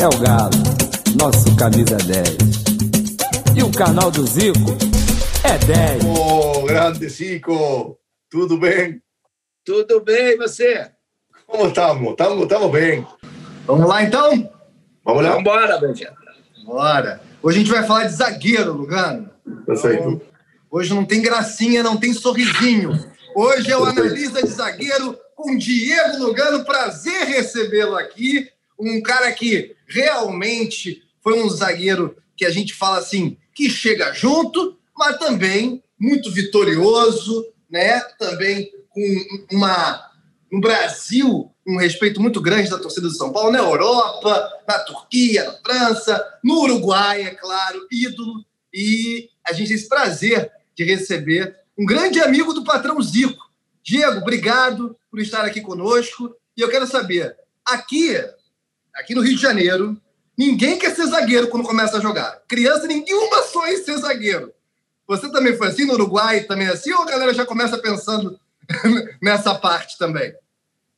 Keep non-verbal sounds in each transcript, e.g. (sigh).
é o Galo, nosso camisa 10. E o canal do Zico é 10. Ô, grande Zico, tudo bem? Tudo bem, e você? Como estamos? Estamos, estamos bem. Vamos lá então? Vamos lá? Vamos embora, Benjamin. Bora. Hoje a gente vai falar de zagueiro, Lugano. Perfeito. Então, hoje não tem gracinha, não tem sorrisinho. Hoje é o Analisa de Zagueiro com Diego Lugano. Prazer recebê-lo aqui. Um cara que realmente foi um zagueiro que a gente fala assim, que chega junto, mas também muito vitorioso, né? Também com uma no Brasil um respeito muito grande da torcida do São Paulo, na Europa, na Turquia, na França, no Uruguai, é claro, ídolo. E a gente tem esse prazer de receber um grande amigo do patrão Zico. Diego, obrigado por estar aqui conosco. E eu quero saber, aqui, aqui no Rio de Janeiro, ninguém quer ser zagueiro quando começa a jogar. Criança, nenhuma sonha em ser zagueiro. Você também foi assim no Uruguai, também é assim, ou a galera já começa pensando (laughs) nessa parte também?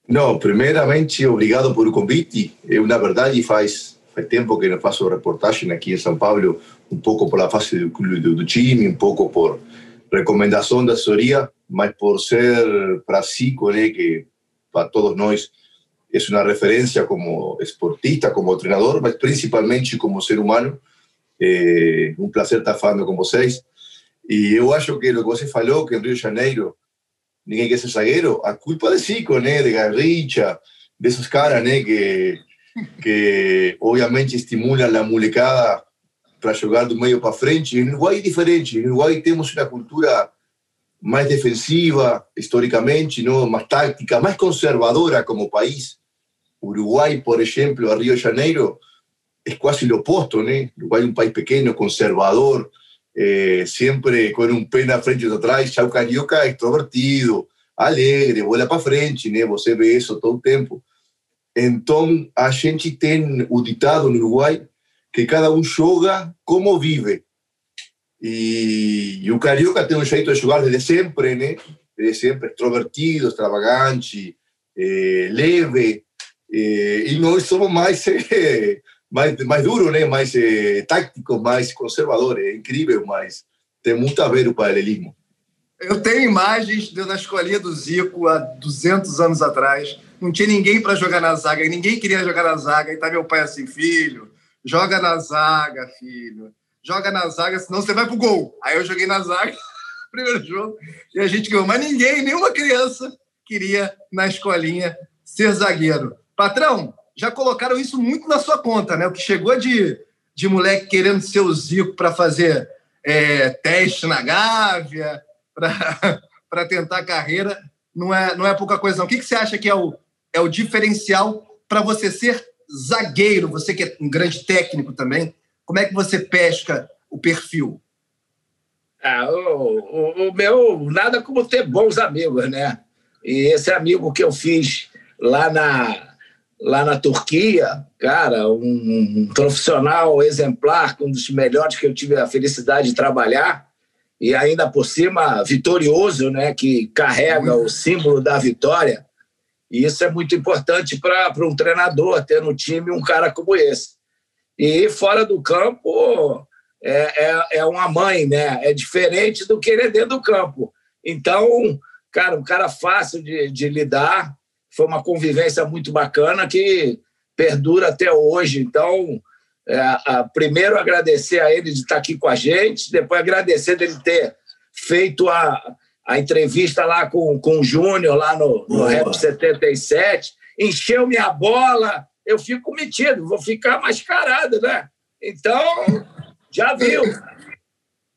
Não, primeiramente, obrigado por o convite. Eu, na verdade, faz, faz tempo que eu faço reportagem aqui em São Paulo, um pouco por a face do, do, do time, um pouco por recomendação da assessoria, mas por ser para Zico, né, que para todos nós é uma referência como esportista, como treinador, mas principalmente como ser humano. É um prazer estar falando com vocês. E eu acho que o que você falou, que em Rio de Janeiro ninguém quer ser zagueiro, a culpa de Zico, né, de Garrincha, desses caras, né, que, que obviamente estimulam a molecada para jogar do meio para frente. No Uruguai é diferente. No Uruguai temos uma cultura mais defensiva, historicamente, não? mais tática, mais conservadora como país. Uruguai, por exemplo, a Rio de Janeiro, é quase o oposto. Né? Uruguai é um país pequeno, conservador, eh, sempre com um pé na frente e atrás. O carioca extrovertido, alegre, bola para frente. Né? Você vê isso todo o tempo. Então, a gente tem o ditado no Uruguai que cada um joga como vive. E, e, o carioca tem um jeito de jogar desde sempre, né? Desde sempre, extrovertido, extravagante, eh, leve. Eh, e nós somos mais, (laughs) eh, mais, mais duros, né? Mais táticos, mais conservadores. É incrível, mas tem muito a ver o paralelismo. Eu tenho imagens da escolinha do Zico há 200 anos atrás. Não tinha ninguém para jogar na zaga, ninguém queria jogar na zaga. E tá meu pai assim, filho, joga na zaga, filho. Joga na zaga, senão você vai pro gol. Aí eu joguei na zaga, (laughs) primeiro jogo, e a gente ganhou. Mas ninguém, nenhuma criança queria na escolinha ser zagueiro. Patrão, já colocaram isso muito na sua conta, né? O que chegou de, de moleque querendo ser o Zico para fazer é, teste na Gávea, (laughs) para tentar carreira, não é, não é pouca coisa, não. O que, que você acha que é o, é o diferencial para você ser zagueiro, você que é um grande técnico também, como é que você pesca o perfil? Ah, o, o, o, meu, nada como ter bons amigos, né? E esse amigo que eu fiz lá na, lá na Turquia, cara, um, um profissional exemplar, um dos melhores que eu tive a felicidade de trabalhar, e ainda por cima vitorioso, né? Que carrega o símbolo da vitória. E isso é muito importante para um treinador ter no time um cara como esse. E fora do campo é, é, é, uma mãe, né? É diferente do que ele é dentro do campo. Então, cara, um cara fácil de, de lidar. Foi uma convivência muito bacana que perdura até hoje. Então, é, a, primeiro agradecer a ele de estar aqui com a gente, depois agradecer dele ter feito a, a entrevista lá com, com o Júnior, lá no, no Rap 77, encheu minha bola, eu fico metido, vou ficar mascarado, né? Então, já viu.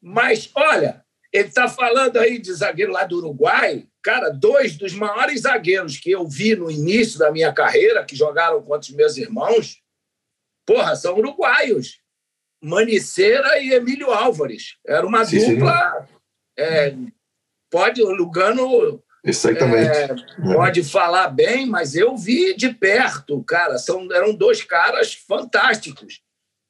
Mas, olha, ele está falando aí de zagueiro lá do Uruguai. Cara, dois dos maiores zagueiros que eu vi no início da minha carreira, que jogaram contra os meus irmãos, porra, são uruguaios. Maniceira e Emílio Álvares. Era uma sim, dupla. Sim. É, pode, o Lugano Exatamente. É, pode falar bem, mas eu vi de perto, cara. São, eram dois caras fantásticos.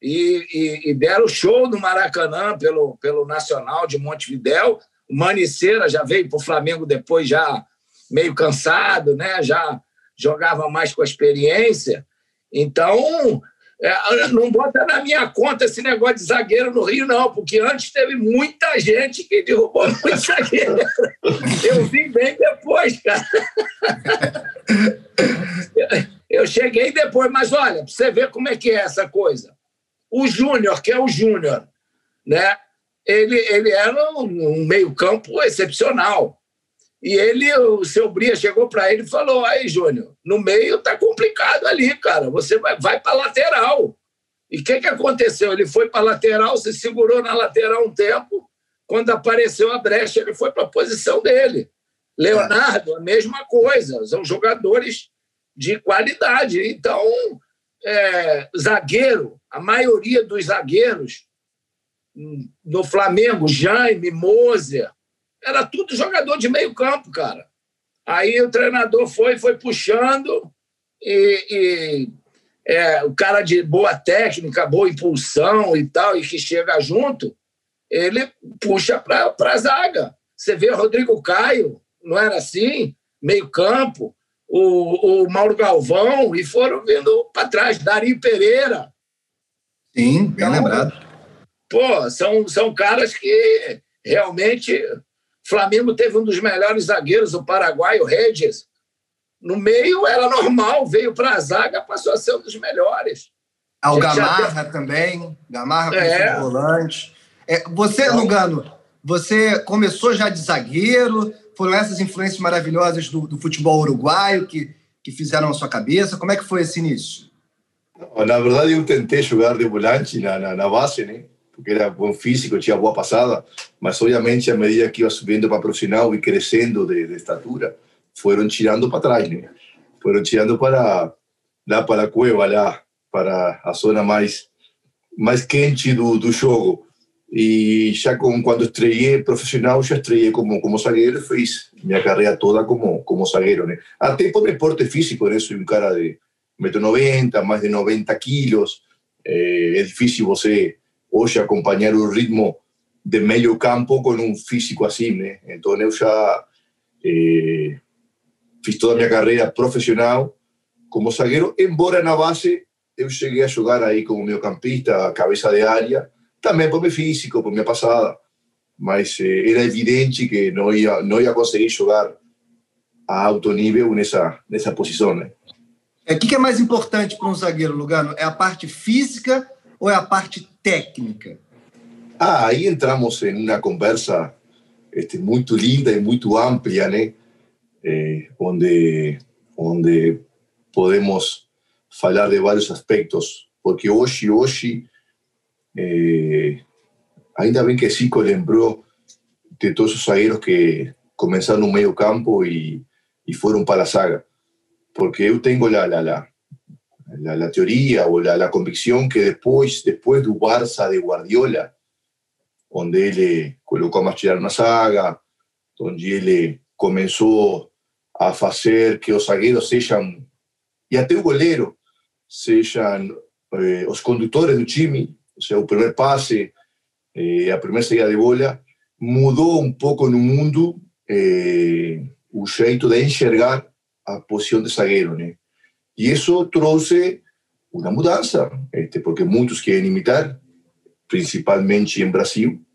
E, e, e deram show no Maracanã pelo, pelo Nacional de Montevidéu. O Maniceira já veio para o Flamengo depois, já meio cansado, né? já jogava mais com a experiência. Então, É, não bota na minha conta esse negócio de zagueiro no Rio, não, porque antes teve muita gente que derrubou (laughs) muito zagueiro. Eu vim bem depois, cara. Eu cheguei depois, mas olha, para você ver como é que é essa coisa. O Júnior, que é o Júnior, né? Ele, ele era um, meio-campo excepcional. E ele, o seu Bria chegou para ele e falou: aí, Júnior, no meio tá complicado ali, cara. Você vai, vai para lateral. E o que, que aconteceu? Ele foi para lateral, se segurou na lateral um tempo. Quando apareceu a brecha, ele foi para a posição dele. Leonardo, a mesma coisa. São jogadores de qualidade. Então, é, zagueiro, a maioria dos zagueiros no Flamengo, Jaime, Moser, era tudo jogador de meio campo, cara. Aí o treinador foi, foi puxando e, e é, o cara de boa técnica, boa impulsão e tal, e que chega junto, ele puxa para a zaga. Você vê o Rodrigo Caio, não era assim? Meio campo, o, o Mauro Galvão, e foram vindo para trás, Dari Pereira. Sim, bem então, lembrado pô, são, são caras que realmente. Flamengo teve um dos melhores zagueiros, o paraguaio Regis. No meio era normal, veio para a zaga, passou a ser um dos melhores. Ah, o Gamarra tem... também, Gamarra é. volante. É, você, então, Lugano, você começou já de zagueiro, foram essas influências maravilhosas do, do, futebol uruguaio que, que fizeram a sua cabeça? Como é que foi esse início? Na verdade, eu tentei jogar de volante na, na, na base, né? Porque era bom físico, tinha boa passada, mas obviamente à medida que ia subindo para profissional e crescendo de, de estatura, foram tirando para trás, né? Foram tirando para lá para a cueva, lá para a zona mais mais quente do, do jogo. E já com, quando estreiei profissional, já estreiei como, como zagueiro, fiz minha carreira toda como, como zagueiro, né? Até por esporte físico, né? Sou um cara de 1,90m, mais de 90 quilos, é, é difícil você hoje acompanhar o ritmo de meio campo com um físico assim, né? Então eu já eh, fiz toda a minha carreira profissional como zagueiro, embora na base eu cheguei a jogar aí como meio campista, cabeça de área, também por meu físico, por minha passada, mas eh, era evidente que não ia não ia conseguir jogar a alto nível nessa nessa posição, né? É, o que é mais importante para um zagueiro, Lugano? É a parte física ou é a parte técnica? Ah, aí entramos em uma conversa este, muito linda e muito ampla, né? Eh, onde, onde podemos falar de vários aspectos, porque hoje, hoje, eh, ainda bem que Zico lembrou de todos os zagueiros que começaram no meio campo e, e foram para a saga, porque eu tenho lá, lá, lá la, la teoría o la, la, convicción que después, después do Barça de Guardiola, onde ele colocou a Mascherano na saga, onde ele começou a fazer que os zagueiros sejam, e até o goleiro, sejam eh, os condutores do time, ou seja, o primeiro passe, eh, a primeira saída de bola, mudou um pouco no mundo eh, o jeito de enxergar a posição de zagueiro, né? Y eso trouxe una mudanza, este, porque muchos quieren imitar, principalmente en Brasil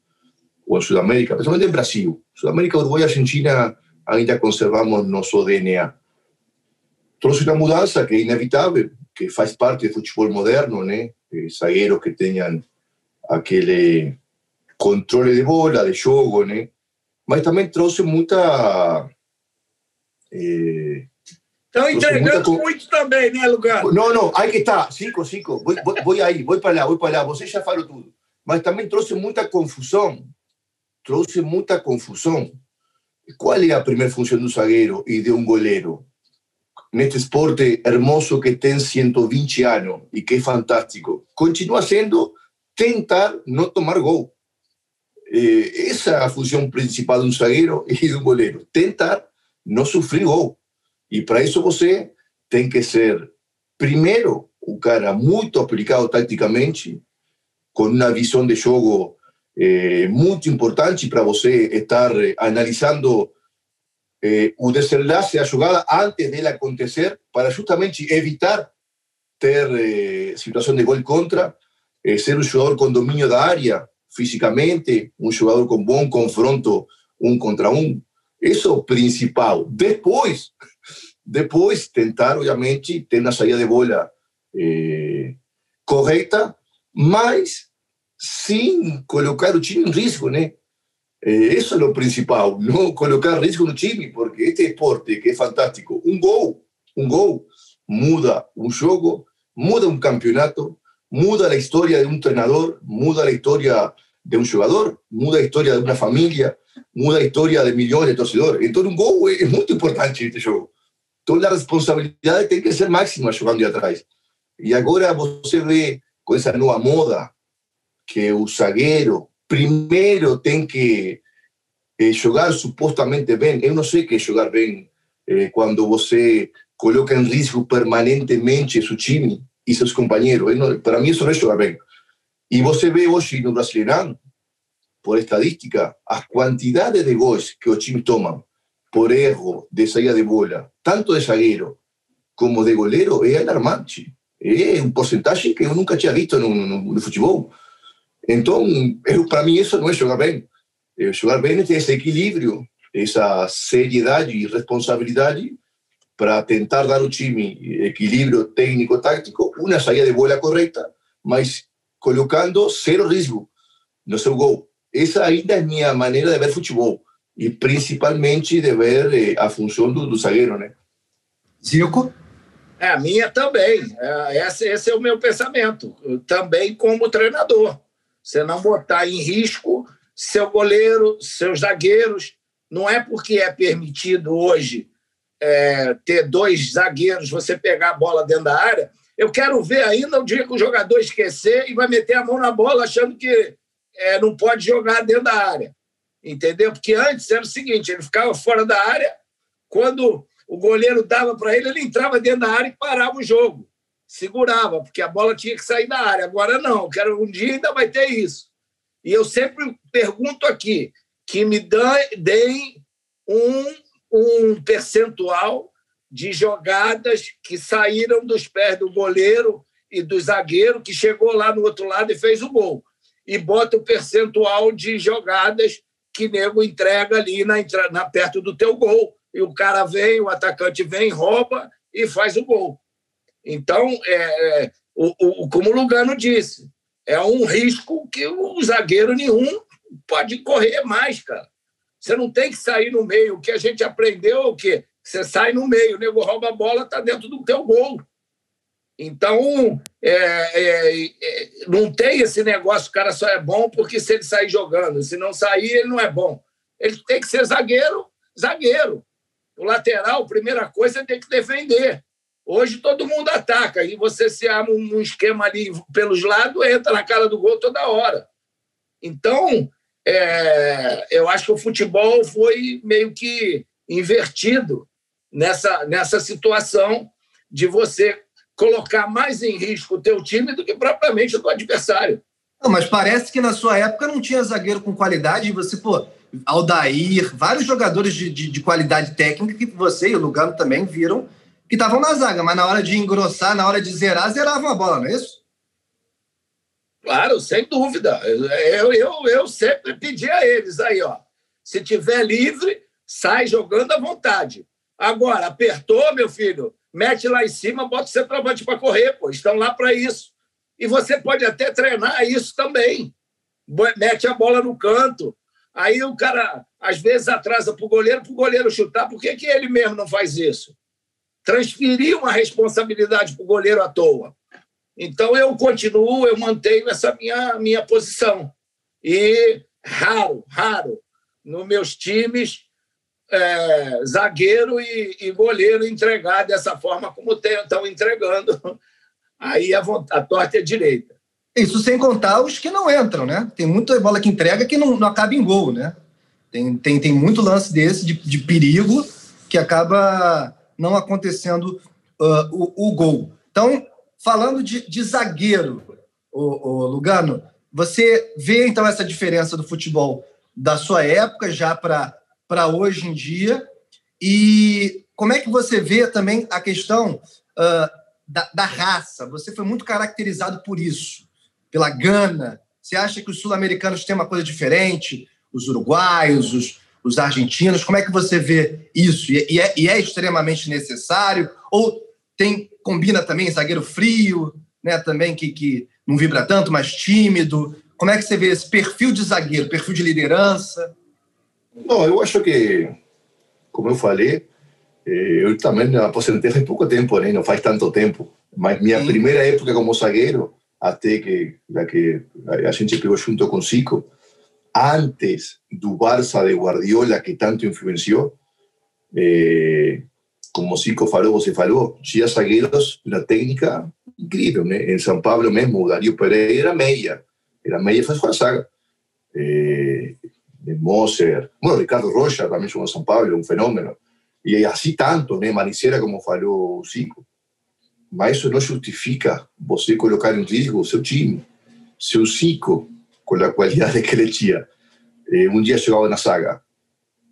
o en Sudamérica, principalmente en Brasil. Sudamérica, Uruguay y Argentina ainda conservamos nuestro DNA. Trouxe una mudanza que es inevitable, que faz parte del fútbol moderno, né? Zagueiros que tengan aquel controle de bola, de jogo, né? Mas também trouxe muita eh, Estão entregando muito, muito, também, né, Lugar? Não, não, aí que está, cinco, cinco. Vou, vou, vou aí, vou para lá, vou para lá. Você já falou tudo. Mas também trouxe muita confusão. Trouxe muita confusão. Qual é a primeira função do zagueiro e de um goleiro? Neste esporte hermoso que tem 120 anos e que é fantástico, continua sendo tentar não tomar gol. Essa é a função principal de um zagueiro e de um goleiro. Tentar não sofrer gol. E para isso você tem que ser, primeiro, um cara muito aplicado taticamente, com uma visão de jogo eh, muito importante para você estar eh, analisando eh, o desenlace da jogada antes dela acontecer, para justamente evitar ter eh, situação de gol contra, eh, ser um jogador com domínio da área, fisicamente, um jogador com bom confronto um contra um. Isso é o principal. Depois, depois tentar, obviamente, ter uma saída de bola eh, correta, mas sem colocar o time em risco, né? Isso é o principal, não colocar risco no time, porque este esporte que é fantástico, um gol, um gol muda um jogo, muda um campeonato, muda a história de um treinador, muda a história de um jogador, muda a história de uma família, muda a história de milhões de torcedores. Então, um gol é muito importante neste jogo. Então, a responsabilidade tem que ser máxima jogando de atrás. E agora você vê com essa nova moda que o zagueiro primeiro tem que eh, jogar supostamente bem. Eu não sei que é jogar bem eh, quando você coloca em risco permanentemente seu time e seus companheiros. Para mim, isso não é jogar bem. E você vê hoje no Brasileirão, por estadística, a quantidade de gols que o time toma por erro de saída de bola, tanto de zagueiro como de goleiro, é alarmante. É um porcentagem que eu nunca tinha visto no, no, no futebol. Então, para mim, isso não é jogar bem. É jogar bem é ter esse equilíbrio, essa seriedade e responsabilidade para tentar dar ao time equilíbrio técnico-tático, uma saída de bola correta, mas colocando zero risco no seu gol. Essa ainda é minha maneira de ver futebol e principalmente de ver eh, a função do, do zagueiro, né? Zico? É, a minha também. É, esse, esse é o meu pensamento. Eu, também como treinador. Você não botar em risco seu goleiro, seus zagueiros. Não é porque é permitido hoje é, ter dois zagueiros, você pegar a bola dentro da área. Eu quero ver ainda o dia que o jogador esquecer e vai meter a mão na bola achando que é, não pode jogar dentro da área. Entendeu? Porque antes era o seguinte: ele ficava fora da área, quando o goleiro dava para ele, ele entrava dentro da área e parava o jogo. Segurava, porque a bola tinha que sair da área. Agora não, quero um dia ainda vai ter isso. E eu sempre pergunto aqui que me deem um um percentual de jogadas que saíram dos pés do goleiro e do zagueiro que chegou lá no outro lado e fez o gol. E bota o percentual de jogadas que nego entrega ali na, na perto do teu gol. E o cara vem, o atacante vem, rouba e faz o gol. Então, é, é o, o, como o Lugano disse, é um risco que o zagueiro nenhum pode correr mais, cara. Você não tem que sair no meio. O que a gente aprendeu é o quê? Você sai no meio, o nego rouba a bola, está dentro do teu gol. Então, é, é, é, não tem esse negócio, o cara só é bom porque se ele sair jogando. Se não sair, ele não é bom. Ele tem que ser zagueiro, zagueiro. O lateral, primeira coisa, tem que defender. Hoje todo mundo ataca e você se arma um esquema ali pelos lados, entra na cara do gol toda hora. Então, é, eu acho que o futebol foi meio que invertido nessa, nessa situação de você colocar mais em risco o teu time do que propriamente o do adversário. Não, mas parece que na sua época não tinha zagueiro com qualidade e você, pô, Aldair, vários jogadores de, de, de qualidade técnica que você e o Lugano também viram que estavam na zaga, mas na hora de engrossar, na hora de zerar, zeravam a bola, não é isso? Claro, sem dúvida. Eu, eu, eu sempre pedi a eles aí, ó. Se tiver livre, sai jogando à vontade. Agora, apertou, meu filho, mete lá em cima, bota o centroavante para correr, pô. Estão lá para isso. E você pode até treinar isso também. Mete a bola no canto. Aí o cara, às vezes, atrasa para o goleiro, para o goleiro chutar. Por que, que ele mesmo não faz isso? Transferir uma responsabilidade para o goleiro à toa. Então, eu continuo, eu mantenho essa minha, minha posição. E raro, raro, nos meus times, é, zagueiro e, e, goleiro entregar dessa forma como estão entregando. Aí a, a torta é direita. Isso sem contar os que não entram, né? Tem muita bola que entrega que não, não acaba em gol, né? Tem, tem, tem muito lance desse de, de perigo que acaba não acontecendo uh, o, o gol. Então, Falando de, de zagueiro, o, Lugano, você vê então essa diferença do futebol da sua época já para hoje em dia? E como é que você vê também a questão uh, da, da raça. Você foi muito caracterizado por isso, pela gana. Você acha que os sul-americanos têm uma coisa diferente? Os uruguaios, os, os argentinos? Como é que você vê isso? E, e, é, e é, extremamente necessário? Ou tem combina também zagueiro frio, né? Também que, que não vibra tanto, mais tímido. Como é que você vê esse perfil de zagueiro, perfil de liderança? Não, eu acho que, como eu falei, eh, eu também aposentei faz pouco tempo, né? não faz tanto tempo. Mas minha Sim. primeira época como zagueiro, até que, a que a gente pegou junto com Zico, antes do Barça de Guardiola, que tanto influenciou, eh, como Zico falou, você falou, tinha zagueiros uma técnica incrível. Né? Em São Paulo mesmo, o Dario Pereira era meia. Era meia faz com a zaga. Eh, de Moser, bueno, Ricardo Rocha também jogou em São Paulo, um fenômeno. E assim tanto, né? Manicera, como falou o Zico. Mas isso não justifica você colocar em risco o seu time. Seu Zico, com a qualidade que ele tinha, eh, um dia chegava na saga.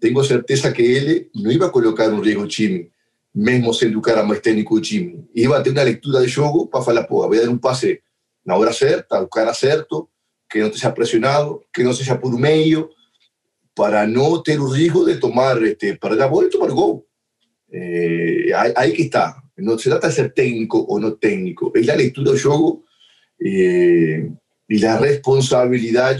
Tenho certeza que ele não ia colocar em risco o time, mesmo sendo o cara mais técnico do time. Ia ter uma leitura de jogo para falar, pô, vou dar um passe na hora certa, o cara certo, que não esteja pressionado, que não seja por meio, para no ter o risco de tomar, este, perder a bola y tomar gol. Eh, ahí, que está. No se trata de ser técnico o no técnico, es la lectura del juego eh, y la responsabilidad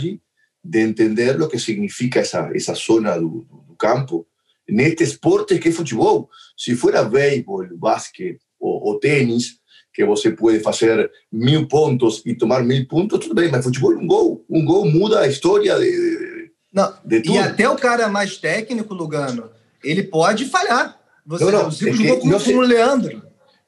de entender lo que significa esa, esa zona del campo. En este esporte que es fútbol, si fuera béisbol, básquet o, o tenis, que você pode fazer mil pontos e tomar mil pontos, tudo bem, mas futebol um gol. Um gol muda a história de, de, Não, e até o cara mais técnico, Lugano, ele pode falhar. Você, não, não, o Zico jogou com, se, com o Leandro.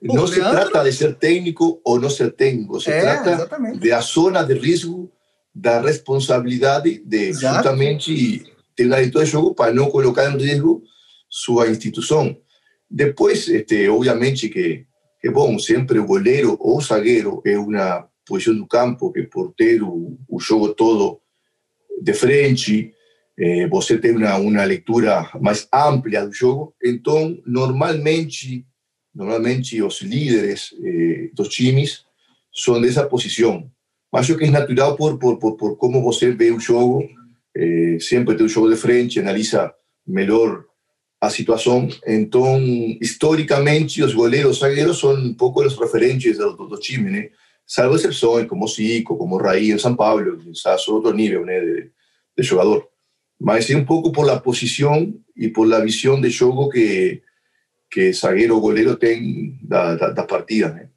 Pô, não se Leandro... trata de ser técnico ou não ser técnico, se é, trata exatamente. de a zona de risco da responsabilidade de Exato. justamente ter uma leitura de jogo para não colocar em risco sua instituição. Depois, este, obviamente que, que bom, sempre o goleiro ou o zagueiro é uma posição do campo que por ter o, o jogo todo de frente, eh, você tem uma, uma leitura mais ampla do jogo. Normalmente, normalmente os líderes eh, dos times são dessa posição. Mas acho que é natural por, por, por, por como você vê o jogo, eh, sempre tem de frente, analisa melhor a situação. Então, historicamente, os goleiros zagueiros são um pouco os referentes do, do, do time, né? salvo exceções como Zico, como Raí em São Paulo, quizás outro nível né, de, de jogador. Mas é um pouco por la posição e por la visão de jogo que, que zagueiro ou goleiro tem da, da, da partida. Né?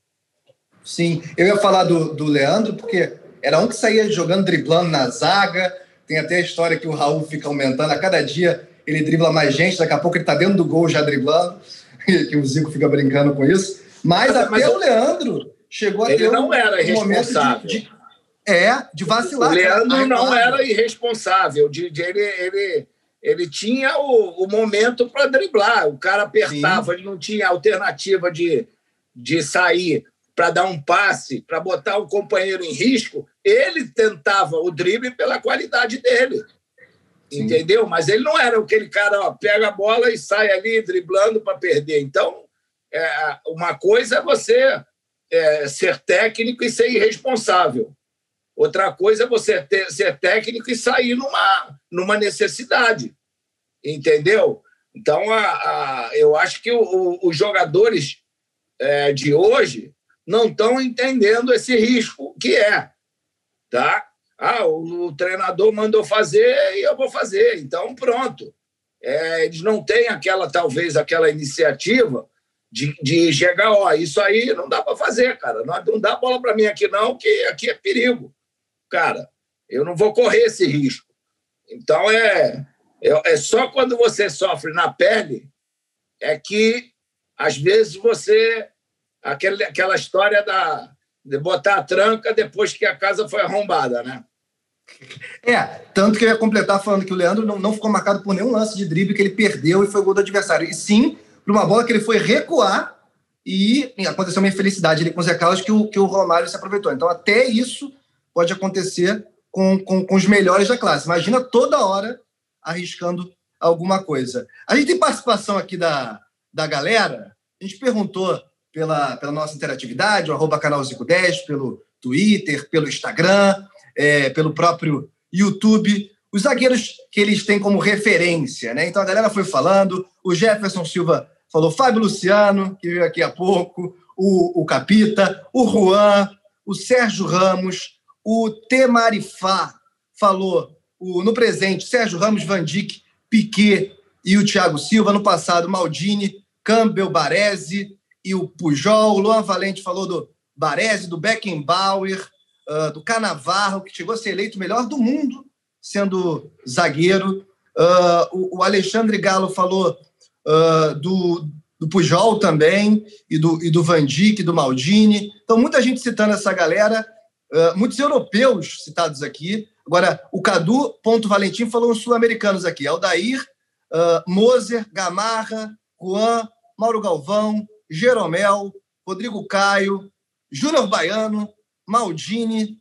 Sim, eu ia falar do, do Leandro, porque era um que saía jogando, driblando na zaga. Tem até a história que o Raul fica aumentando. A cada dia ele dribla mais gente, daqui a pouco ele está dentro do gol já driblando. (laughs) que o Zico fica brincando com isso. Mas, mas até mas o Leandro chegou a ele ter não um, era um momento de, de, é, de vacilar. O Leandro não era irresponsável. De, de, ele, ele, ele tinha o, o momento para driblar. O cara apertava, Sim. ele não tinha alternativa de, de sair para dar um passe, para botar o companheiro em risco. Ele tentava o drible pela qualidade dele. Sim. Entendeu? Mas ele não era aquele cara, ó, pega a bola e sai ali driblando para perder. Então, é, uma coisa é você é, ser técnico e ser irresponsável. Outra coisa é você ter, ser técnico e sair numa, numa necessidade. Entendeu? Então, a, a, eu acho que o, o, os jogadores é, de hoje não estão entendendo esse risco que é. Tá? Ah, o, o, treinador mandou fazer e eu vou fazer. Então, pronto. É, eles não têm aquela, talvez, aquela iniciativa de, de chegar, ó, isso aí não dá para fazer, cara. Não, não dá bola para mim aqui, não, que aqui é perigo. Cara, eu não vou correr esse risco. Então, é, é, é só quando você sofre na pele é que, às vezes, você. Aquele, aquela história da, de botar a tranca depois que a casa foi arrombada, né? É, tanto que eu ia completar falando que o Leandro não, não ficou marcado por nenhum lance de drible que ele perdeu e foi gol do adversário. E sim para uma bola que ele foi recuar e aconteceu uma infelicidade ali com o Zé Carlos que o, que o Romário se aproveitou. Então, até isso pode acontecer com, com, com os melhores da classe. Imagina toda hora arriscando alguma coisa. A gente tem participação aqui da, da galera. A gente perguntou pela, pela nossa interatividade, o arroba canal Zico 10, pelo Twitter, pelo Instagram, é, pelo próprio YouTube. Os zagueiros que eles têm como referência, né? Então a galera foi falando, o Jefferson Silva falou Fábio Luciano, que veio aqui há pouco, o, o Capita, o Juan, o Sérgio Ramos, o Temarifá falou o, no presente Sérgio Ramos, Van Dijk, Piquet e o Thiago Silva. No passado, Maldini, Campbell, Baresi e o Pujol. O Luan Valente falou do Baresi, do Beckenbauer, uh, do Canavarro, que chegou a ser eleito o melhor do mundo sendo zagueiro. Uh, o, o, Alexandre Galo falou uh, do, do Pujol também, e do, e do Van Dijk, do Maldini. Então, muita gente citando essa galera, uh, muitos europeus citados aqui. Agora, o Cadu Ponto Valentim falou os sul-americanos aqui: Aldair, uh, Moser, Gamarra, Juan, Mauro Galvão, Jeromel, Rodrigo Caio, Júnior Baiano, Maldini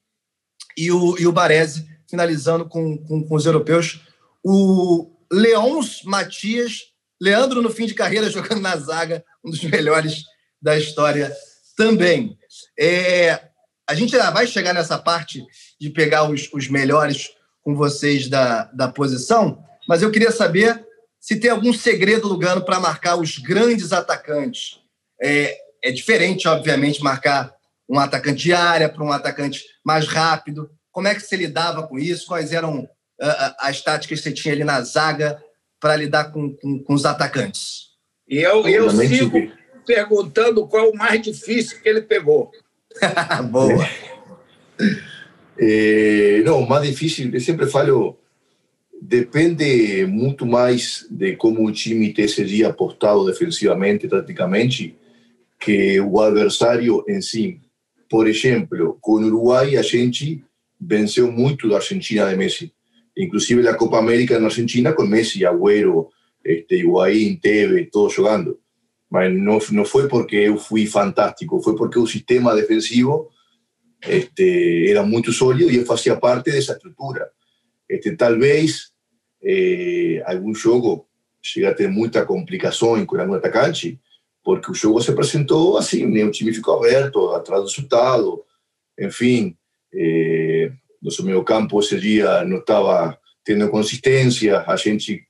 e o, e o Baresi, finalizando com, com, com os europeus. O Leons Matias Leandro, no fim de carreira, (laughs) jogando na zaga, um dos melhores da história também. É, a gente já vai chegar nessa parte de pegar os, os melhores com vocês da, da posição, mas eu queria saber se tem algum segredo, Lugano, para marcar os grandes atacantes. É, é diferente, obviamente, marcar um atacante de área para um atacante mais rápido. Como é que você lidava com isso? Quais eram uh, as táticas que você tinha ali na zaga para lidar com, com, com, os atacantes? E eu, eu sigo perguntando qual o mais difícil que ele pegou. (laughs) Boa. É, não, o mais difícil, eu sempre falo, depende muito mais de como o time seria portado defensivamente, taticamente, que o adversário em si. Por exemplo, com o Uruguai, a gente venceu muito da Argentina de Messi inclusive la Copa América en Argentina con Messi, Agüero, este, Higuaín, Tevez, todos jugando. No, no fue porque fui fantástico, fue porque el sistema defensivo este, era muy sólido y yo hacía parte de esa estructura. Este, tal vez eh, algún juego llega a tener mucha complicación con algún atacante, porque el juego se presentó así, un time ficou aberto, atrás do resultado, en fin. Eh, nosso meio campo esse dia não estava tendo consistência, a gente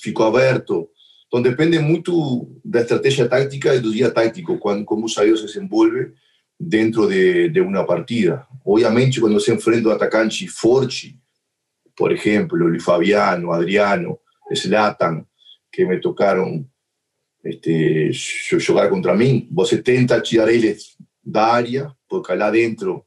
ficou aberto. Então depende muito da estratégia tática e do dia tático, quando como o zagueiro se desenvolve dentro de, de uma partida. Obviamente, quando se enfrenta um atacante forte, por exemplo, o Fabiano, Adriano, Zlatan, que me tocaram este, jogar contra mim, você tenta tirar eles da área, porque lá dentro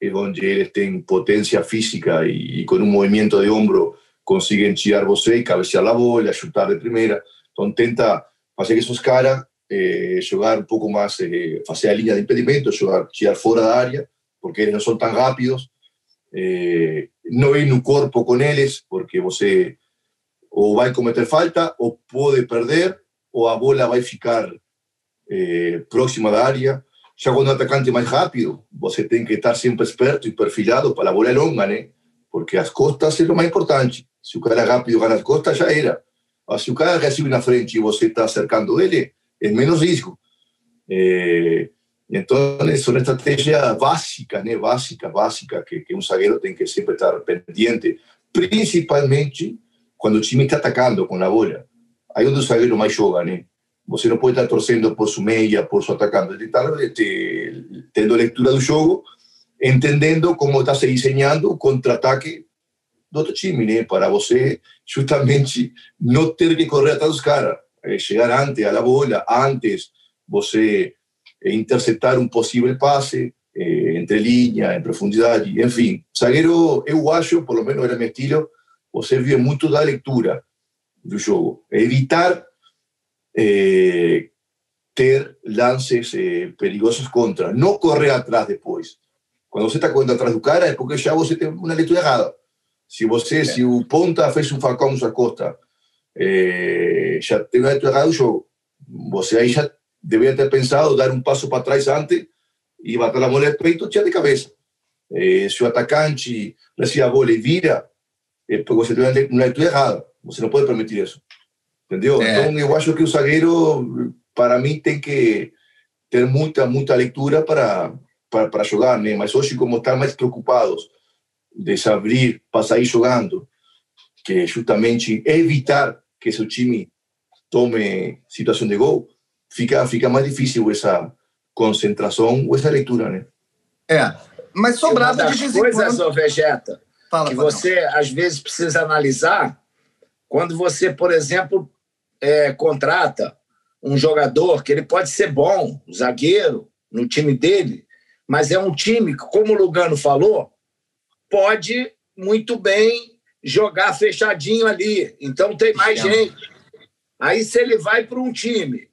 es donde él esté en potencia física y, con un movimiento de hombro consiguen tirar você y cabecear la bola, chutar de primera. Entonces tenta que esos caras eh, jugar un poco más, eh, la línea de impedimento, jugar, tirar fuera de área, porque ellos no son tan rápidos. Eh, no ven un cuerpo con ellos, porque você o va a cometer falta, o puede perder, o a bola va a ficar eh, próxima da área. Já quando o atacante é mais rápido, você tem que estar sempre esperto e perfilado para a bola longa, né? Porque as costas é o mais importante. Se o cara rápido ganha as costas, já era. Se o cara recebe na frente e você está cercando ele, é menos risco. É, então, são estratégias básicas, né? Básica, básica, que, que um zagueiro tem que sempre estar pendiente, principalmente quando o time está atacando com a bola. Aí onde o zagueiro mais joga, né? Você não pode estar torcendo por sua meia, por seu atacante. Que estar tendo leitura do jogo, entendendo como está se desenhando o contra-ataque do outro time, né? Para você justamente não ter que correr atrás dos caras. É chegar antes à bola, antes você interceptar um possível passe, eh, entre linha, em profundidade, enfim. Zagueiro, eu acho, por lo menos era meu estilo, você vive muito da leitura do jogo. Evitar eh, ter lances eh, perigosos contra, no correr atrás después. Cuando você está correndo atrás do cara é porque já você tem uma leitura errada. Se você, se o ponta fez um facão na costa, eh, já tem uma leitura errada do jogo. Você aí já deveria ter pensado dar um passo para trás antes e bater a bola de peito tinha de cabeça. Eh, se o atacante recebe a bola e vira, é porque você tem uma leitura errada. Você não pode permitir isso. Entendeu? É. Então eu acho que o zagueiro, para mim, tem que ter muita, muita leitura para, para, para jogar, né? Mas hoje, como estão mais preocupados de se abrir para sair jogando, que justamente evitar que seu time tome situação de gol, fica, fica mais difícil essa concentração ou essa leitura, né? É, mas sobrava de vez em coisas, quando... Vegeta, Fala, que você às vezes precisa analisar quando você, por exemplo, é, contrata um jogador que ele pode ser bom, zagueiro, no time dele, mas é um time que, como o Lugano falou, pode muito bem jogar fechadinho ali. Então tem mais gente. Aí, se ele vai para um time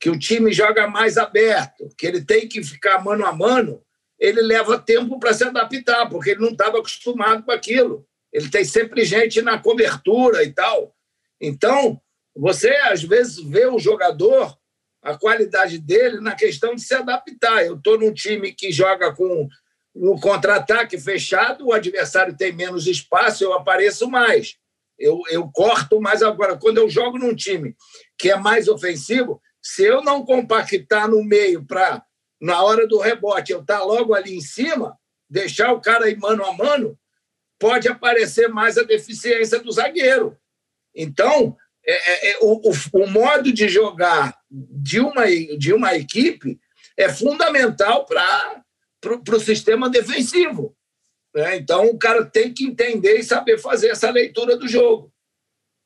que o time joga mais aberto, que ele tem que ficar mano a mano, ele leva tempo para se adaptar, porque ele não estava acostumado com aquilo. Ele tem sempre gente na cobertura e tal. Então, você às vezes vê o jogador, a qualidade dele na questão de se adaptar. Eu estou num time que joga com um contra-ataque fechado, o adversário tem menos espaço, eu apareço mais. Eu, eu corto mais agora. Quando eu jogo num time que é mais ofensivo, se eu não compactar no meio para na hora do rebote, eu estar tá logo ali em cima, deixar o cara ir mano a mano, pode aparecer mais a deficiência do zagueiro. Então, é, é, é o, o, o, modo de jogar de uma, de uma equipe é fundamental para o sistema defensivo. Né? Então, o cara tem que entender e saber fazer essa leitura do jogo.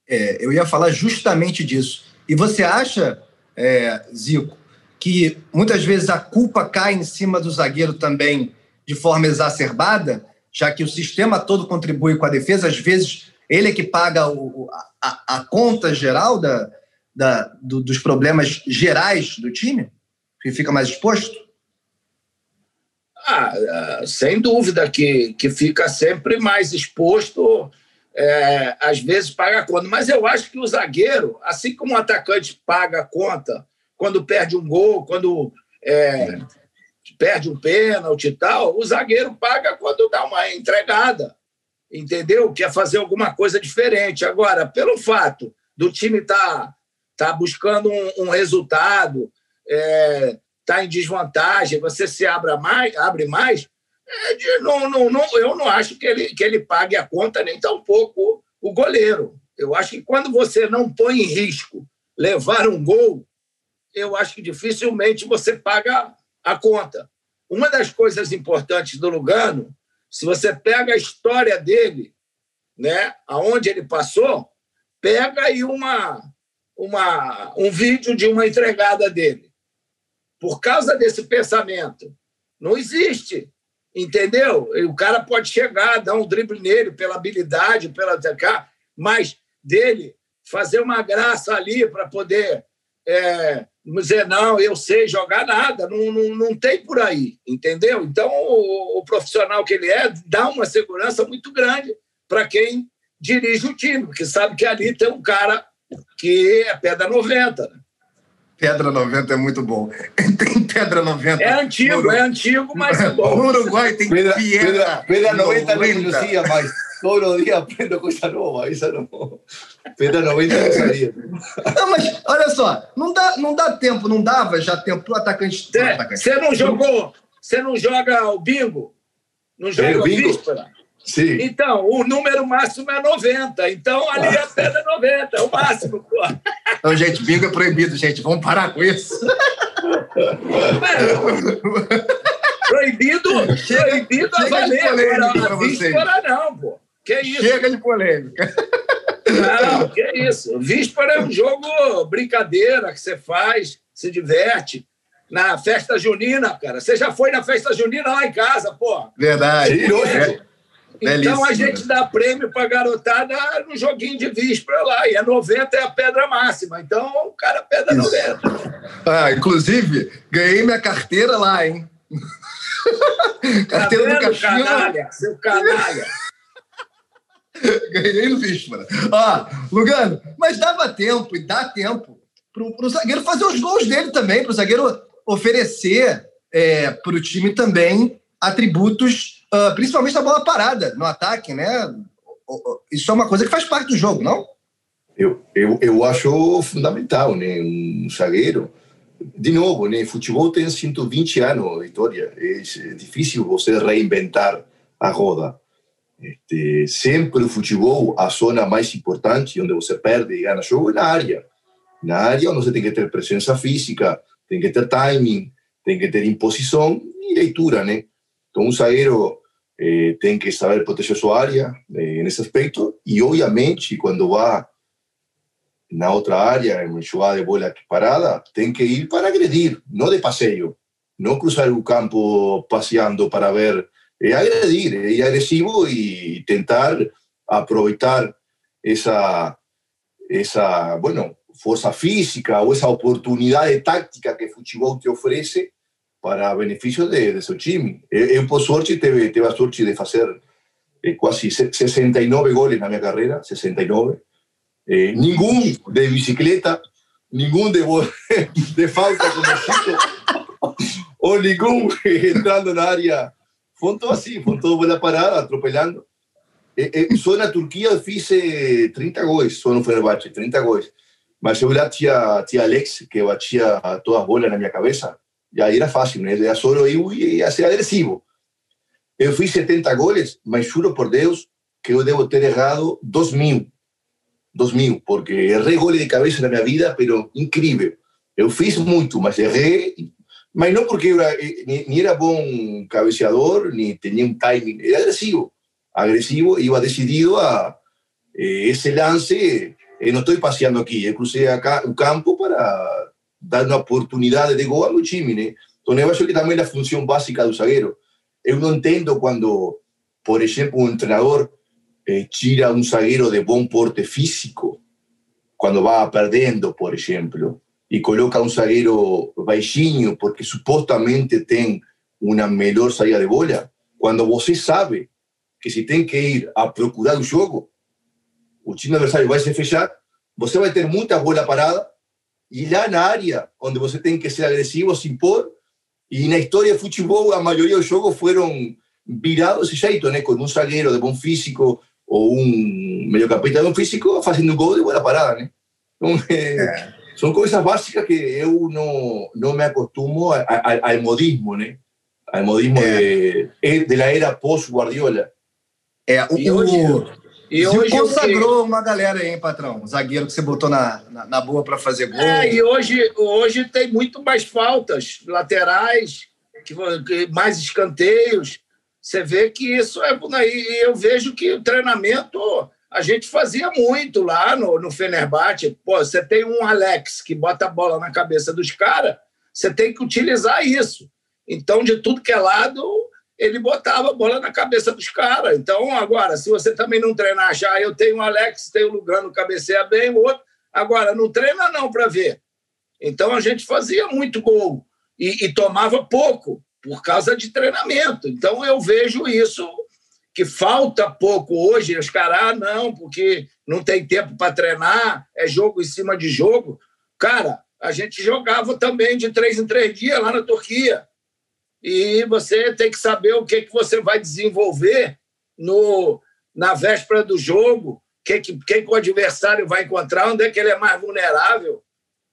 É, eu ia falar justamente disso. E você acha, é, Zico, que muitas vezes a culpa cai em cima do zagueiro também de forma exacerbada, já que o sistema todo contribui com a defesa, às vezes ele é que paga o, a, a, conta geral da, da, do, dos problemas gerais do time, que fica mais exposto? Ah, ah, sem dúvida que, que fica sempre mais exposto, é, às vezes paga a conta. Mas eu acho que o zagueiro, assim como o atacante paga a conta quando perde um gol, quando é, perde um pênalti e tal, o zagueiro paga quando dá uma entregada, entendeu? Quer fazer alguma coisa diferente. Agora, pelo fato do time estar tá, tá buscando um, um resultado, é, tá em desvantagem, você se abra mais, abre mais, é de, não, não, não, eu não acho que ele, que ele pague a conta, nem tampouco o goleiro. Eu acho que quando você não põe em risco levar um gol, eu acho que dificilmente você paga a conta. Uma das coisas importantes do Lugano, se você pega a história dele, né, aonde ele passou, pega aí uma, uma, um vídeo de uma entregada dele. Por causa desse pensamento, não existe, entendeu? O cara pode chegar, dar um drible nele pela habilidade, pela mas dele fazer uma graça ali para poder é, dizer, não, eu sei jogar nada, não, não, não tem por aí, entendeu? Então, o, o profissional que ele é dá uma segurança muito grande para quem dirige o time, porque sabe que ali tem um cara que é pedra 90. Né? Pedra 90 é muito bom. (laughs) Tem Pedra 90. É antigo, é antigo, mas é bom. O (laughs) Uruguai tem Pedra, pedra, pedra 90 não conhecia mais. Todos os dias aprendo coisa nova, isso não. Pedra 90 não sabia. Não, mas olha só, não dá, não dá tempo, não dava já tempo pro atacante. Você não jogou, você não joga o bingo? Não joga o bingo? Víspera? Sim. Então, o número máximo é 90. Então, ali é a pedra 90, é o máximo, pô. Então, gente, bingo é proibido, gente. Vamos parar com isso. proibido, chega, proibido a valer. Agora, a víspera não, pô. Que isso? Chega de polêmica. Não, que isso. Víspera é um jogo brincadeira que você faz, se diverte. Na festa junina, cara. Você já foi na festa junina lá em casa, pô. Verdade. É. Então a gente dá prêmio para garotada no joguinho de víspera lá. E a 90 é a pedra máxima. Então o cara pedra Isso. 90. Ah, inclusive, ganhei minha carteira lá, hein? carteira tá vendo, do Caxinha. Canalha, seu canalha. (laughs) Ganhei no Víspera. Ó, Lugano, mas dava tempo e dá tempo pro, pro zagueiro fazer os gols dele também, pro zagueiro oferecer é, pro time também atributos, uh, principalmente na bola parada, no ataque, né? Isso é uma coisa que faz parte do jogo, não? Eu, eu, eu acho fundamental, né? Um zagueiro de novo, né, futebol tem 120 anos, Vitória. É difícil você reinventar a roda. Este, sempre o futebol, a zona mais importante, onde você perde e ganha jogo, é na área. Na área onde você tem que ter presença física, tem que ter timing, tem que ter imposição e leitura, né? Então, um zagueiro eh, que saber proteger sua área eh, nesse aspecto. E, obviamente, quando vai na outra área, em jogada de bola parada, tem que ir para agredir, não de passeio, não cruzar o campo passeando para ver, é agredir, é agressivo e tentar aproveitar essa, essa, bueno, força física ou essa oportunidade tática que o te oferece para benefício de, de seu time. Eu, por sorte, teve, teve a sorte de fazer eh, quase 69 goles na minha carreira, 69, eh, nenhum de bicicleta, nenhum de, (laughs) de falta como Chico, ou nenhum entrando na área. Foram todos assim, foram todos bola parada, atropelando. Eh, eh, só na Turquia eu fiz 30 gols, só no Fenerbahçe, 30 gols. Mas eu lá tinha, tinha Alex, que batia todas as bolas na minha cabeça, e aí era fácil, né? Era só eu e ia ser agressivo. Eu fiz 70 goles, mas juro por Deus que eu devo ter errado 2 mil 2000, porque errei gole de cabeça na minha vida, pero incrível. Eu fiz muito, mas errei, mas não porque eu era, nem era bom cabeceador, nem tinha um timing, era agressivo. Agressivo, iba decidido a eh, esse lance. Eu não estou passeando aqui, eu cruzei acá o campo para dar uma oportunidade de gol ao time, né? Então, eu acho que também é a função básica do zagueiro. Eu não entendo quando, por exemplo, um treinador eh, tira un zaguero de buen porte físico cuando va perdiendo, por ejemplo, y coloca un zaguero baixinho porque supuestamente tiene una mejor salida de bola, cuando você sabe que si tiene que ir a procurar el juego, o time adversário vai se fechar, você vai ter muita bola parada e lá na área onde você tem que ser agressivo, se impor, e na história do futebol a maioria dos jogos foram virados desse jeito, né? com um zagueiro de bom físico, o un mediocampista de un físico haciendo un gol de buena parada, ¿no? Entonces, é. São coisas básicas que eu não, não me acostumo ao modismo, né? Ao modismo é. de, de la era pós-Guardiola. É, o, e hoje, e hoje consagrou uma galera aí, hein, patrão? O zagueiro que você botou na, na, na boa para fazer gol. É, e hoje, hoje tem muito mais faltas laterais, que, mais escanteios. Você vê que isso é. E eu vejo que o treinamento a gente fazia muito lá no, no Fenerbahçe. Pô, você tem um Alex que bota a bola na cabeça dos caras, você tem que utilizar isso. Então, de tudo que é lado, ele botava a bola na cabeça dos caras. Então, agora, se você também não treinar já, eu tenho o Alex, tenho o Lugano, cabeceia bem, o outro. Agora, não treina não para ver. Então, a gente fazia muito gol e, e tomava pouco por causa de treinamento. Então eu vejo isso que falta pouco hoje. Os caras, ah, não, porque não tem tempo para treinar, é jogo em cima de jogo. Cara, a gente jogava também de três em três dias lá na Turquia. E você tem que saber o que, que você vai desenvolver no, na véspera do jogo, quem que, que o adversário vai encontrar, onde é que ele é mais vulnerável.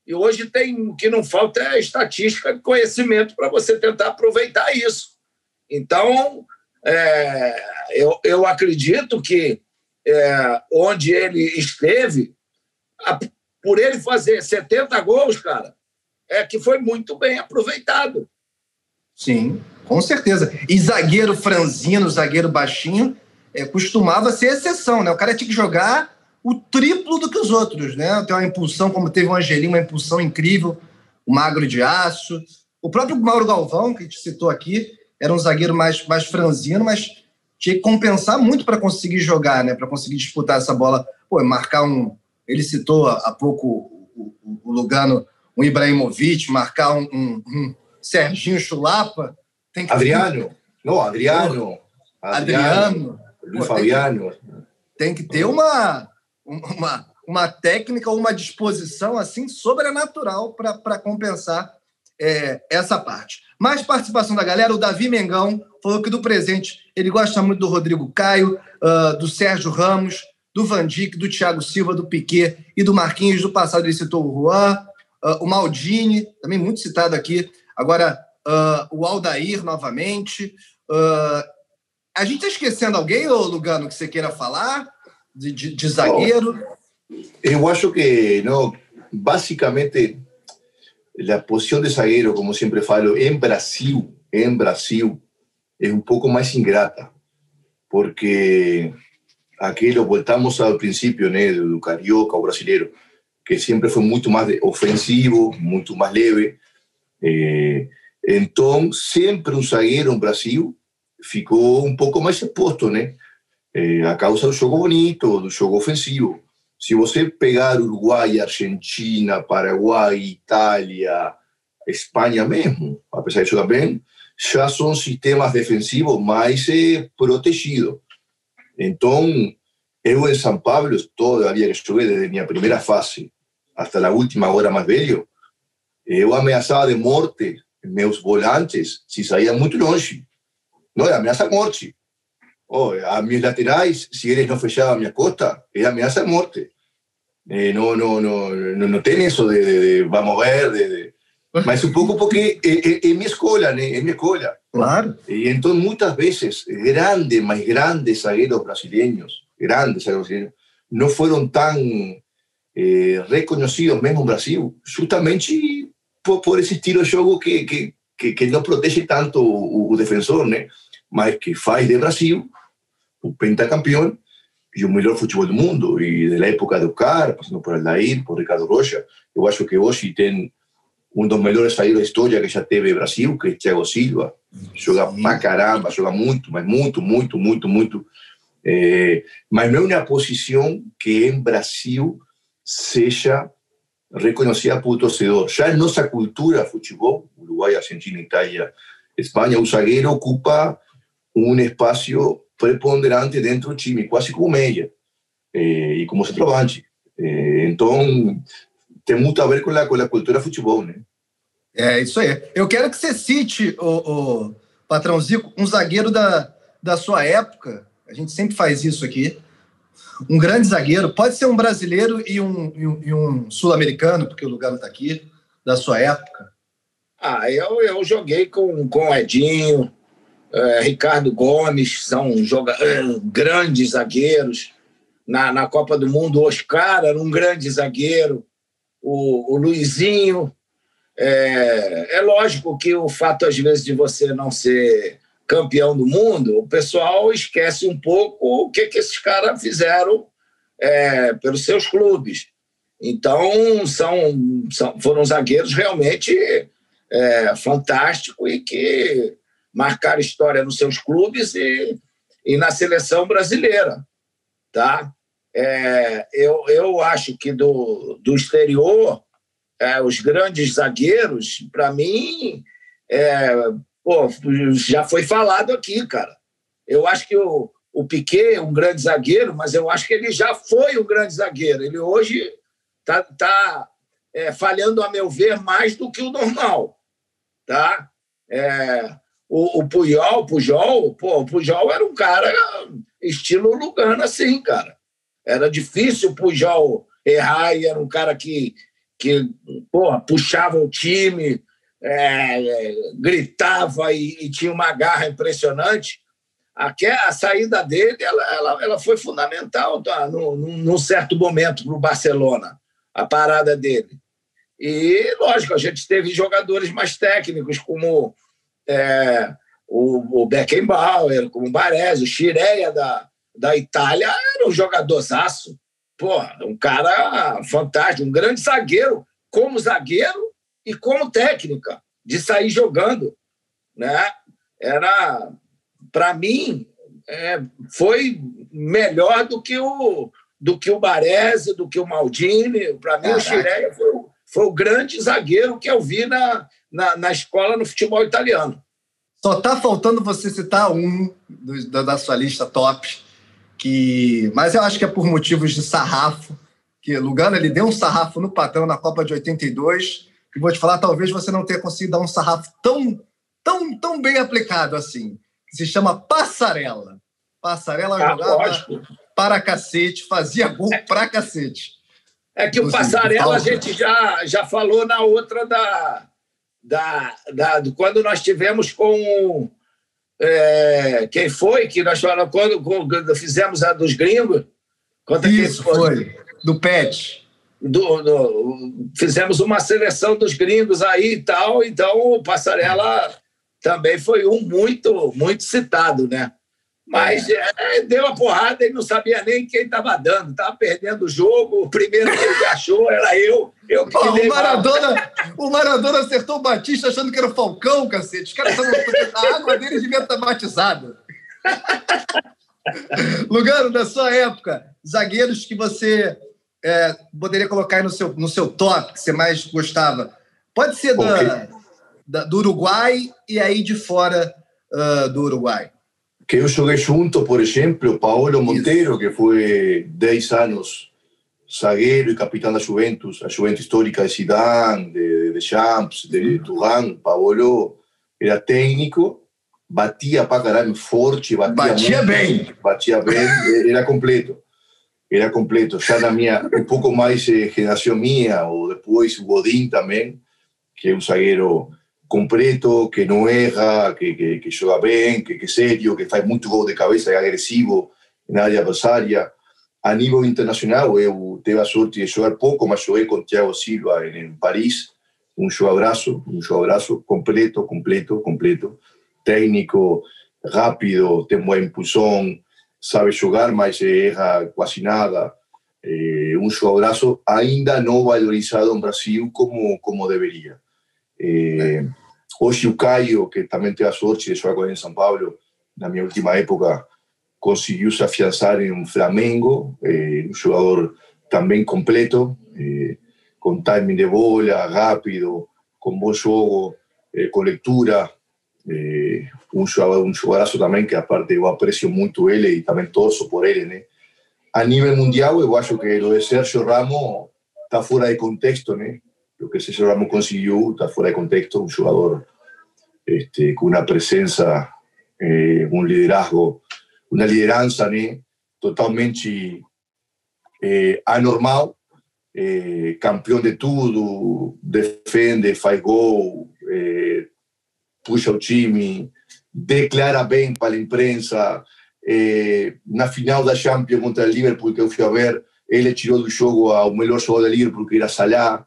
E hoje tem o que não falta é estatística de conhecimento para você tentar aproveitar isso. Então, é, eu, eu acredito que é, onde ele esteve, a, por ele fazer 70 gols, cara, é que foi muito bem aproveitado. Sim, com certeza. E zagueiro franzino, zagueiro baixinho, é, costumava ser exceção, né? O cara tinha que jogar o triplo do que os outros, né? Tem uma impulsão, como teve o Angelim, uma impulsão incrível, o magro de aço. O próprio Mauro Galvão, que a gente citou aqui, era um zagueiro mais, mais franzino, mas tinha que compensar muito para conseguir jogar, né? Para conseguir disputar essa bola. Pô, marcar um. Ele citou há pouco o, o, o Lugano, um Ibrahimovic, marcar um, um Serginho Chulapa. Tem que Adriano. Ter... Não, Adriano. Adriano. Adriano. Fabiano. Tem que, tem que ter uma uma, uma técnica, uma disposição assim sobrenatural para compensar é, essa parte. Mais participação da galera, o Davi Mengão falou que do presente ele gosta muito do Rodrigo Caio, uh, do Sérgio Ramos, do Van Dijk, do Thiago Silva, do Piquet e do Marquinhos. Do passado ele citou o Juan. uh, o Maldini, também muito citado aqui. Agora, uh, o Aldair novamente. Uh, a gente está esquecendo alguém, ô Lugano, que você queira falar? De, de, de zagueiro? Eu acho que, não, basicamente, a posição de zagueiro, como sempre falo, em Brasil, em Brasil, é um pouco mais ingrata, porque aquilo, voltamos ao princípio né, do carioca, o brasileiro, que sempre foi muito mais ofensivo, muito mais leve. Então, sempre um zagueiro no Brasil ficou um pouco mais exposto, né? Eh, a causa do jogo bonito, do jogo ofensivo. Se você pegar Uruguai, Argentina, Paraguai, Itália, Espanha mesmo, apesar jogar bem, já são sistemas defensivos mais eh, protegidos. Então, eu em São Paulo, todavía que joguei desde minha primeira fase até a última hora mais velho, eu ameaçava de morte meus volantes se saíam muito longe. Não, é ameaça de morte. Oh, a meus laterais, se eles não fechavam a minha costa, é ameaça de morte. Eh, não, não, não, não, não tem isso de, de, de vamos ver, de, de, mas um pouco porque é, é, é minha escola, né? É minha escola. Claro. E então, muitas vezes, grandes, mais grandes zagueiros brasileiros, grandes zagueiros brasileiros, não foram tão eh, reconhecidos mesmo no Brasil, justamente por, por, esse estilo de jogo que, que, que, que não protege tanto o, o, defensor, né? Mas que faz de Brasil o pentacampeão e o melhor futebol do mundo. E da época do Car, passando por Aldair, por Ricardo Rocha, eu acho que hoje tem um dos melhores zagueiros da história que já teve Brasil, que é Thiago Silva. Joga pra caramba, joga muito, mas muito, muito, muito, muito. É, mas não é uma posição que em Brasil seja torcedor. Já em nossa cultura, futebol, Uruguai, Argentina, Itália, Espanha, o zagueiro ocupa um espaço preponderante dentro do time, quase como meia, eh, e como centroavante. Eh, então, tem muito a ver com a, cultura futebol, né? É, isso aí. Eu quero que você cite, o, o patrão Zico, um zagueiro da, da sua época, a gente sempre faz isso aqui, um grande zagueiro, pode ser um brasileiro e um, um, um sul-americano, porque o lugar não está aqui, da sua época. Ah, eu, eu joguei com, com o Edinho, é, Ricardo Gomes, são joga, é, grandes zagueiros. Na, na Copa do Mundo, o Oscar era um grande zagueiro o, o Luizinho. É, é lógico que o fato, às vezes, de você não ser campeão do mundo, o pessoal esquece um pouco o que, que esses caras fizeram é, pelos seus clubes. Então, são, são foram zagueiros realmente é, fantásticos e que marcaram história nos seus clubes e, e na seleção brasileira. Tá? É, eu, eu acho que do, do exterior, é, os grandes zagueiros, para mim, é, pô, já foi falado aqui, cara. Eu acho que o, o Piquet é um grande zagueiro, mas eu acho que ele já foi um grande zagueiro. Ele hoje está tá, é, falhando, a meu ver, mais do que o normal. Tá? É, o, o Puyol, Pujol, pô, o Pujol era um cara estilo Lugano, assim, cara. Era difícil o Pujol errar e era um cara que, que porra, puxava o time, é, gritava e, e, tinha uma garra impressionante. A, a saída dele ela, ela, ela foi fundamental tá, num, num certo momento para o Barcelona, a parada dele. E, lógico, a gente teve jogadores mais técnicos, como é, o, o Beckenbauer, como o Baresi, o Chireia da, da Itália era um jogadorzaço. Pô, um cara fantástico, um grande zagueiro, como zagueiro e como técnica, de sair jogando. Né? Era, para mim, é, foi melhor do que o do que o Baresi, do que o Maldini. Para mim, Caraca. o Chireia foi, foi, o grande zagueiro que eu vi na, na, na escola no futebol italiano. Só está faltando você citar um do, da, da sua lista top que, mas eu acho que é por motivos de sarrafo, que Lugano ele deu um sarrafo no patrão na Copa de 82, e vou te falar, talvez você não tenha conseguido dar um sarrafo tão, tão, tão bem aplicado assim, que se chama passarela. Passarela ah, jogava lógico. para cacete, fazia gol pra cacete. É que o Passarela a gente já, já falou na outra da, da, da, quando nós tivemos com é, quem foi que nós falamos quando, quando fizemos a dos gringos? Conta Isso foi do Pet. Do, do, fizemos uma seleção dos gringos aí e tal, então o Passarela também foi um muito muito citado, né? Mas é. É, deu a porrada e não sabia nem quem estava dando. Estava perdendo o jogo. O primeiro que ele achou era eu. eu Pô, o, Maradona, o Maradona acertou o Batista achando que era o Falcão, cacete. Os caras estavam. A água deles devia estar batizada. Lugano, na sua época, zagueiros que você é, poderia colocar no seu, no seu top, que você mais gostava. Pode ser da, da, do Uruguai e aí de fora uh, do Uruguai que yo jugué junto, por ejemplo, Paolo Monteiro, que fue 10 años zaguero y capitán de la Juventus, la Juventus histórica de Zidane, de, de Champs, de Turán. Paolo era técnico, batía para caralho forte, batía, bien. Batía bien, era completo. Era completo. Ya na minha, un poco más eh, generación mía, o después Godín también, que es un zaguero completo, que não erra, que, que, que joga que, que é sério, que faz muito gol de cabeça, é agressivo na área adversária. A nível internacional, eu tive a sorte de jogar pouco, mas joguei com Thiago Silva em, em Paris, um jogabraço, um jogabraço completo, completo, completo, técnico, rápido, tem boa impulsão, sabe jogar, mas erra quase nada. Eh, um jogabraço ainda não valorizado no Brasil como, como deveria. Eh, Hoje o Caio, que também teve a sorte de jogar com ele em São Paulo, na minha última época, conseguiu se afiançar em um Flamengo, eh, um jogador também completo, com timing de bola, rápido, com bom jogo, com leitura, eh, um jogador, um jogadoraço também que, a parte, eu aprecio muito ele e também torço por ele, né? A nível mundial, eu acho que o de Sérgio Ramos está fora de contexto, né? Lo que Sergio Ramos consiguió está fuera de contexto, un jugador este, con una presencia, eh, un liderazgo, una lideranza totalmente eh, anormal, eh, campeón de todo, defende, faz gol, eh, puxa o time, declara bem para a imprensa. Eh, na final da Champions contra o Liverpool, que eu fui a ver, ele tirou do jogo ao melhor jogador do Liverpool, que era Salah.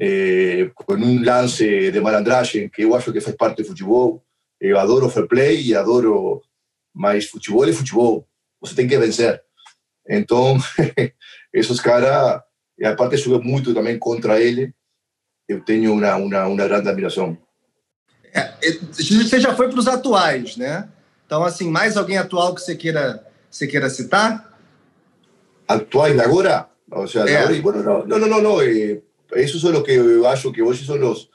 eh, con un lance de malandragem que eu acho que faz parte do futebol. Eu adoro fair play e adoro, mas futebol é futebol. Você tem que vencer. Então, (laughs) esses caras, a parte joguei muito também contra ele, eu tenho uma, uma, uma grande admiração. É, você já foi para os atuais, né? Então, assim, mais alguém atual que você queira, você queira citar? Atuais agora? Ou seja, é. agora, bueno, não, não, não, não, eh, esos son los que yo acho que hoy son los,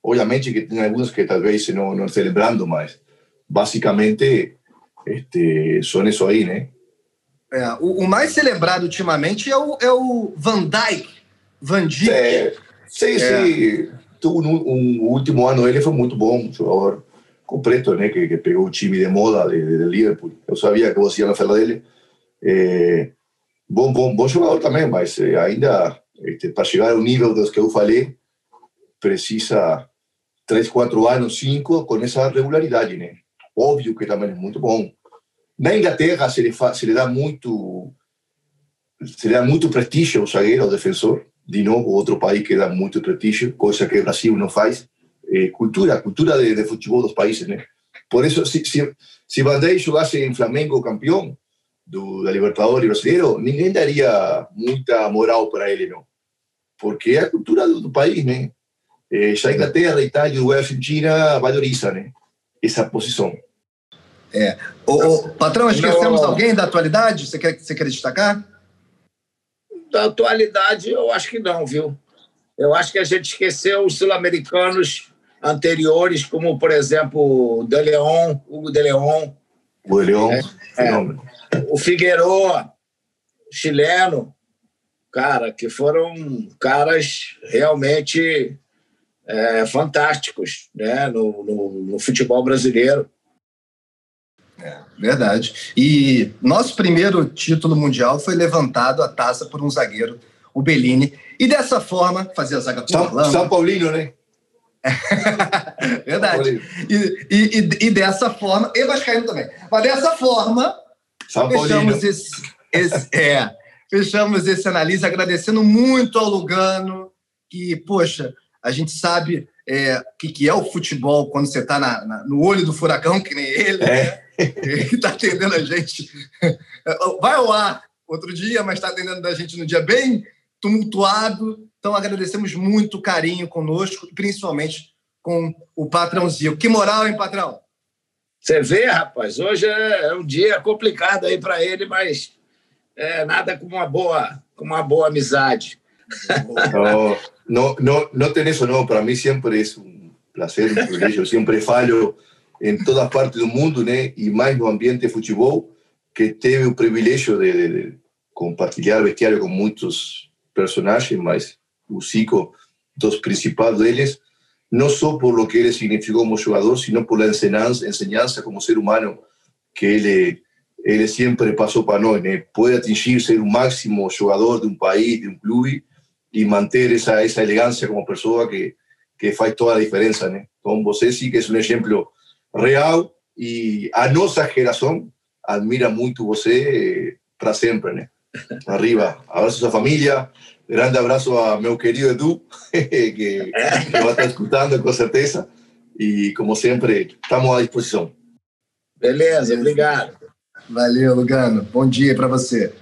obviamente que tienen algunos que tal vez no, no estén lembrando, mas basicamente este, son eso aí, né? É, o, o, mais celebrado ultimamente é o, é o Van Dijk, Van Dijk. É, sim, sim. O último ano ele foi muito bom, jogador completo, né? Que, que pegou o time de moda de, de, Liverpool. Eu sabia que você ia falar dele. É, bom, bom, bom jogador também, mas é, ainda este, para llegar a un nivel de los que yo falei, precisa 3, 4 años, 5, con esa regularidad. Né? Óbvio que también es muy bom. Na Inglaterra se le, fa, se le dá muito se le dá muito prestígio ao zagueiro, ao defensor. De novo, outro país que dá muito prestígio, coisa que o Brasil não faz. Eh, cultura, cultura de, de futebol dos países, né? Por isso, se, se, se Dijk jogasse em Flamengo campeão, do, da Libertadores brasileiro, ninguém daria muita moral para ele, não. Porque é a cultura do, do país, né? É, já a Inglaterra, Itália, Uruguai, Argentina valoriza, né? Essa posição. É. O, o, patrão, esquecemos não, alguém da atualidade? Você quer, você quer destacar? Da atualidade, eu acho que não, viu? Eu acho que a gente esqueceu os sul-americanos anteriores, como, por exemplo, o De Leon, Hugo De Leon. O Leon, é. É o Figueroa, chileno, cara, que foram caras realmente é, fantásticos né, no, no, no, futebol brasileiro. É, verdade. E nosso primeiro título mundial foi levantado a taça por um zagueiro, o Bellini. E dessa forma, fazer a zaga por São, Orlando. São Paulino, né? (laughs) Verdade. E, e, e, e, dessa forma, e Vascaíno também. Mas dessa forma, São fechamos esse, esse, é, fechamos esse análise agradecendo muito ao Lugano, que, poxa, a gente sabe é, o que, que é o futebol quando você está no olho do furacão, que nem ele, é. né? Ele está atendendo a gente. Vai ao ar outro dia, mas está atendendo a gente no dia bem tumultuado. Então, agradecemos muito o carinho conosco, principalmente com o patrãozinho. Que moral, hein, patrão? Você vê, rapaz, hoje é um dia complicado aí para ele, mas é, nada com uma boa, com uma boa amizade. No, no, no, no tem eso, no. Para mí siempre es un placer, un privilegio. Siempre falo en todas partes del mundo, né? E mais no ambiente de que teve o privilégio de, de, de compartilhar vestiário com muitos personagens, mas o Zico, dos principais deles, não por lo que ele significou como jogador, sino por la enseñanza, como ser humano que ele ele sempre passou para nós, né? Pode atingir ser o máximo jogador de um país, de um clube e manter essa essa elegância como pessoa que que faz toda a diferença, né? Então você sim que é um exemplo real e a nossa geração admira muito você para sempre, né? Arriba, abraço sua família, grande abraço a meu querido Edu, (laughs) que, que vai estar escutando com certeza. E, como sempre, estamos à disposição. Beleza, obrigado. Valeu, Lugano. Bom dia para você.